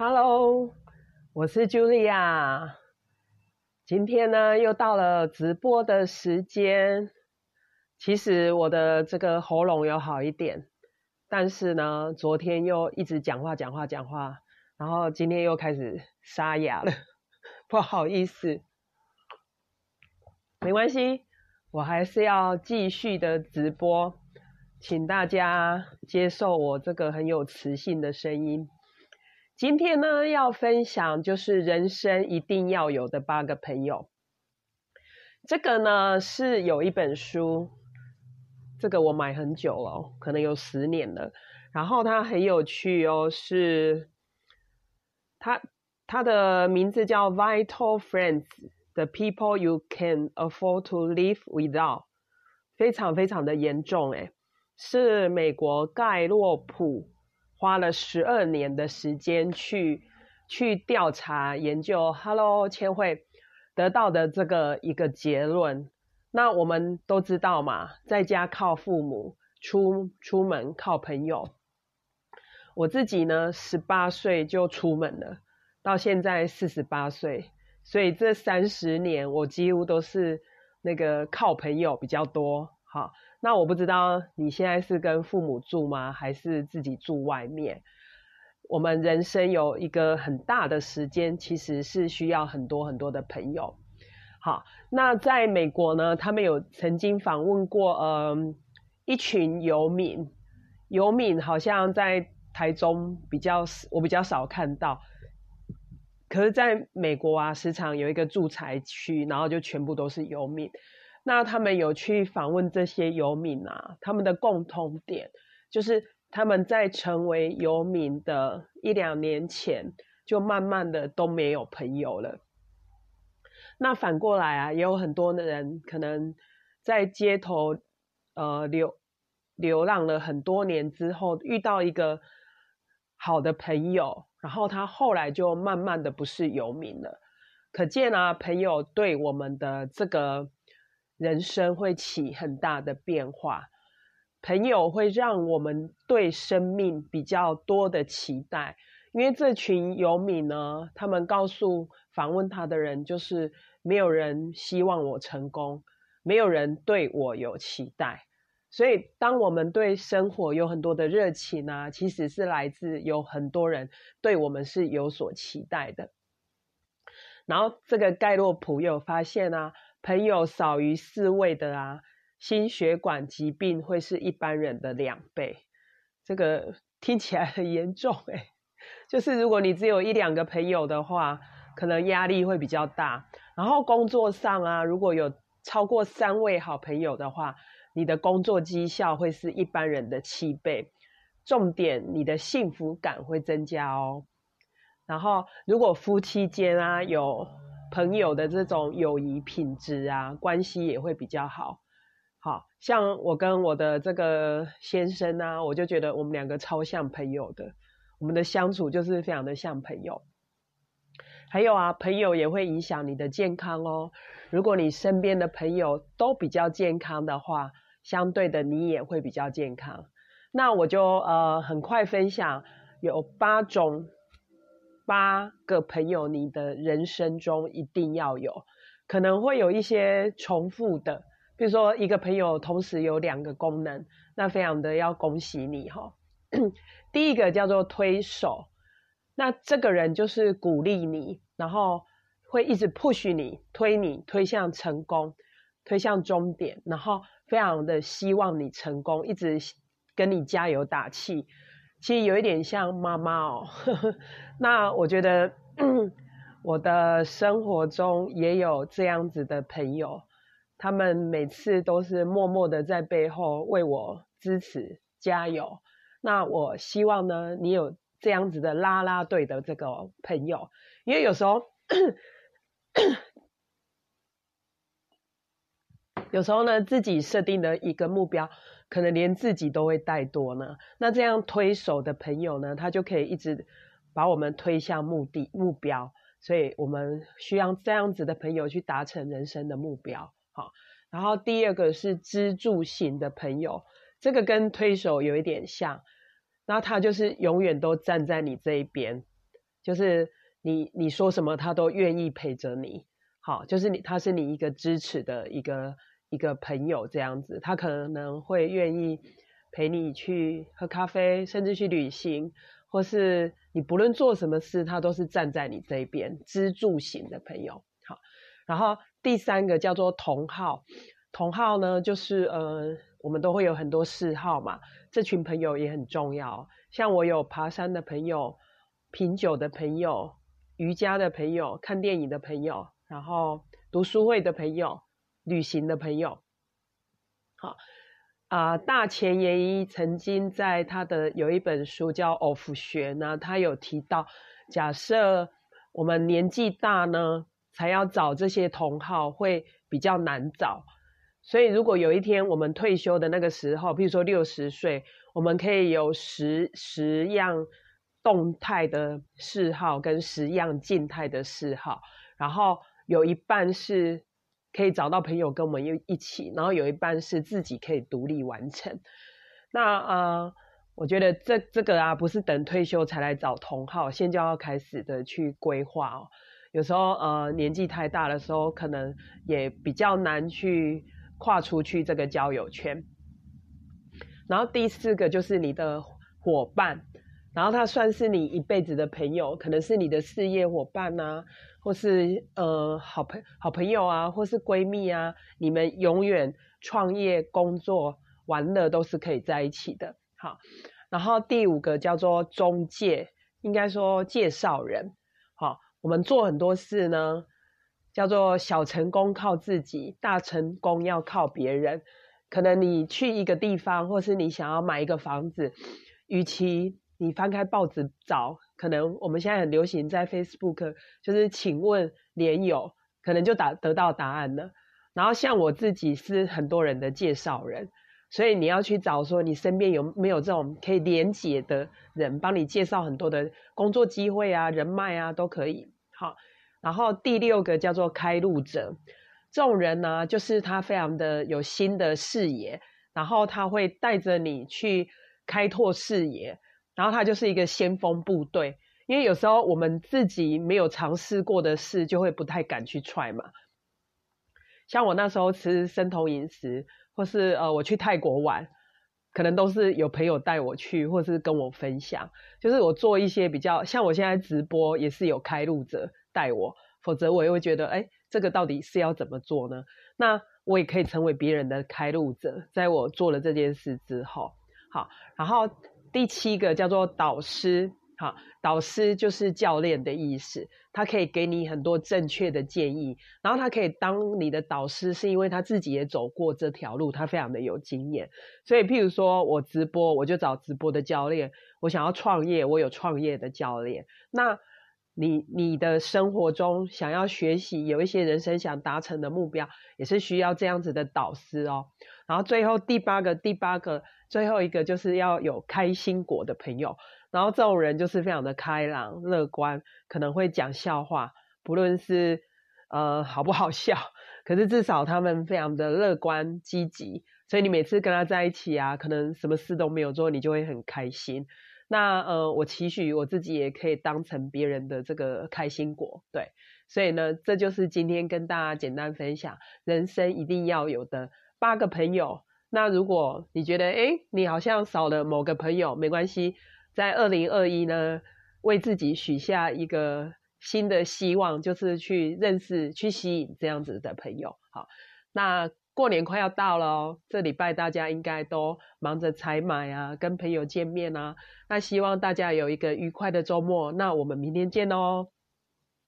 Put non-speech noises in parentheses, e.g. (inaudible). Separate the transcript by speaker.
Speaker 1: Hello，我是 Julia。今天呢，又到了直播的时间。其实我的这个喉咙有好一点，但是呢，昨天又一直讲话讲话讲话，然后今天又开始沙哑了，(laughs) 不好意思。没关系，我还是要继续的直播，请大家接受我这个很有磁性的声音。今天呢，要分享就是人生一定要有的八个朋友。这个呢是有一本书，这个我买很久了，可能有十年了。然后它很有趣哦，是它它的名字叫《Vital Friends: The People You Can Afford to Live Without》，非常非常的严重诶，是美国盖洛普。花了十二年的时间去去调查研究，Hello 千惠得到的这个一个结论。那我们都知道嘛，在家靠父母，出出门靠朋友。我自己呢，十八岁就出门了，到现在四十八岁，所以这三十年我几乎都是那个靠朋友比较多。好。那我不知道你现在是跟父母住吗，还是自己住外面？我们人生有一个很大的时间，其实是需要很多很多的朋友。好，那在美国呢，他们有曾经访问过，嗯，一群游民。游民好像在台中比较，我比较少看到。可是在美国啊，时常有一个住宅区，然后就全部都是游民。那他们有去访问这些游民啊？他们的共同点就是他们在成为游民的一两年前，就慢慢的都没有朋友了。那反过来啊，也有很多的人可能在街头呃流流浪了很多年之后，遇到一个好的朋友，然后他后来就慢慢的不是游民了。可见啊，朋友对我们的这个。人生会起很大的变化，朋友会让我们对生命比较多的期待。因为这群游民呢，他们告诉访问他的人，就是没有人希望我成功，没有人对我有期待。所以，当我们对生活有很多的热情啊，其实是来自有很多人对我们是有所期待的。然后，这个盖洛普有发现啊。朋友少于四位的啊，心血管疾病会是一般人的两倍。这个听起来很严重哎，就是如果你只有一两个朋友的话，可能压力会比较大。然后工作上啊，如果有超过三位好朋友的话，你的工作绩效会是一般人的七倍。重点，你的幸福感会增加哦。然后，如果夫妻间啊有。朋友的这种友谊品质啊，关系也会比较好。好像我跟我的这个先生啊，我就觉得我们两个超像朋友的，我们的相处就是非常的像朋友。还有啊，朋友也会影响你的健康哦。如果你身边的朋友都比较健康的话，相对的你也会比较健康。那我就呃很快分享有八种。八个朋友，你的人生中一定要有，可能会有一些重复的，比如说一个朋友同时有两个功能，那非常的要恭喜你哈。(clears throat) 第一个叫做推手，那这个人就是鼓励你，然后会一直 push 你，推你推向成功，推向终点，然后非常的希望你成功，一直跟你加油打气。其实有一点像妈妈哦，(laughs) 那我觉得 (clears throat) 我的生活中也有这样子的朋友，他们每次都是默默的在背后为我支持加油。那我希望呢，你有这样子的拉拉队的这个朋友，因为有时候 (clears throat) 有时候呢，自己设定的一个目标。可能连自己都会怠惰呢，那这样推手的朋友呢，他就可以一直把我们推向目的目标，所以我们需要这样子的朋友去达成人生的目标。好，然后第二个是支柱型的朋友，这个跟推手有一点像，那他就是永远都站在你这一边，就是你你说什么他都愿意陪着你，好，就是你他是你一个支持的一个一个朋友这样子，他可能会愿意陪你去喝咖啡，甚至去旅行，或是你不论做什么事，他都是站在你这边，支柱型的朋友。好，然后第三个叫做同好，同好呢就是呃。我们都会有很多嗜好嘛，这群朋友也很重要。像我有爬山的朋友、品酒的朋友、瑜伽的朋友、看电影的朋友，然后读书会的朋友、旅行的朋友。好啊，大前研一曾经在他的有一本书叫《Off 学》呢，他有提到，假设我们年纪大呢，才要找这些同好会比较难找。所以，如果有一天我们退休的那个时候，比如说六十岁，我们可以有十十样动态的嗜好跟十样静态的嗜好，然后有一半是可以找到朋友跟我们一一起，然后有一半是自己可以独立完成。那呃，我觉得这这个啊，不是等退休才来找同好，现在就要开始的去规划哦。有时候呃，年纪太大的时候，可能也比较难去。跨出去这个交友圈，然后第四个就是你的伙伴，然后他算是你一辈子的朋友，可能是你的事业伙伴呐，或是呃好朋好朋友啊，或是闺蜜啊，你们永远创业、工作、玩乐都是可以在一起的。好，然后第五个叫做中介，应该说介绍人。好，我们做很多事呢。叫做小成功靠自己，大成功要靠别人。可能你去一个地方，或是你想要买一个房子，与其你翻开报纸找，可能我们现在很流行在 Facebook，就是请问连友，可能就打得到答案了。然后像我自己是很多人的介绍人，所以你要去找说你身边有没有这种可以连结的人，帮你介绍很多的工作机会啊、人脉啊都可以。好。然后第六个叫做开路者，这种人呢，就是他非常的有新的视野，然后他会带着你去开拓视野，然后他就是一个先锋部队。因为有时候我们自己没有尝试过的事，就会不太敢去踹嘛。像我那时候吃生酮饮食，或是呃我去泰国玩，可能都是有朋友带我去，或是跟我分享。就是我做一些比较，像我现在直播也是有开路者。带我，否则我也会觉得，哎，这个到底是要怎么做呢？那我也可以成为别人的开路者，在我做了这件事之后，好，然后第七个叫做导师，好，导师就是教练的意思，他可以给你很多正确的建议，然后他可以当你的导师，是因为他自己也走过这条路，他非常的有经验，所以譬如说我直播，我就找直播的教练；我想要创业，我有创业的教练。那你你的生活中想要学习，有一些人生想达成的目标，也是需要这样子的导师哦。然后最后第八个，第八个最后一个就是要有开心果的朋友。然后这种人就是非常的开朗、乐观，可能会讲笑话，不论是呃好不好笑，可是至少他们非常的乐观积极，所以你每次跟他在一起啊，可能什么事都没有做，你就会很开心。那呃，我期许我自己也可以当成别人的这个开心果，对，所以呢，这就是今天跟大家简单分享人生一定要有的八个朋友。那如果你觉得哎，你好像少了某个朋友，没关系，在二零二一呢，为自己许下一个新的希望，就是去认识、去吸引这样子的朋友。好，那。过年快要到了哦，这礼拜大家应该都忙着采买啊，跟朋友见面啊。那希望大家有一个愉快的周末。那我们明天见哦。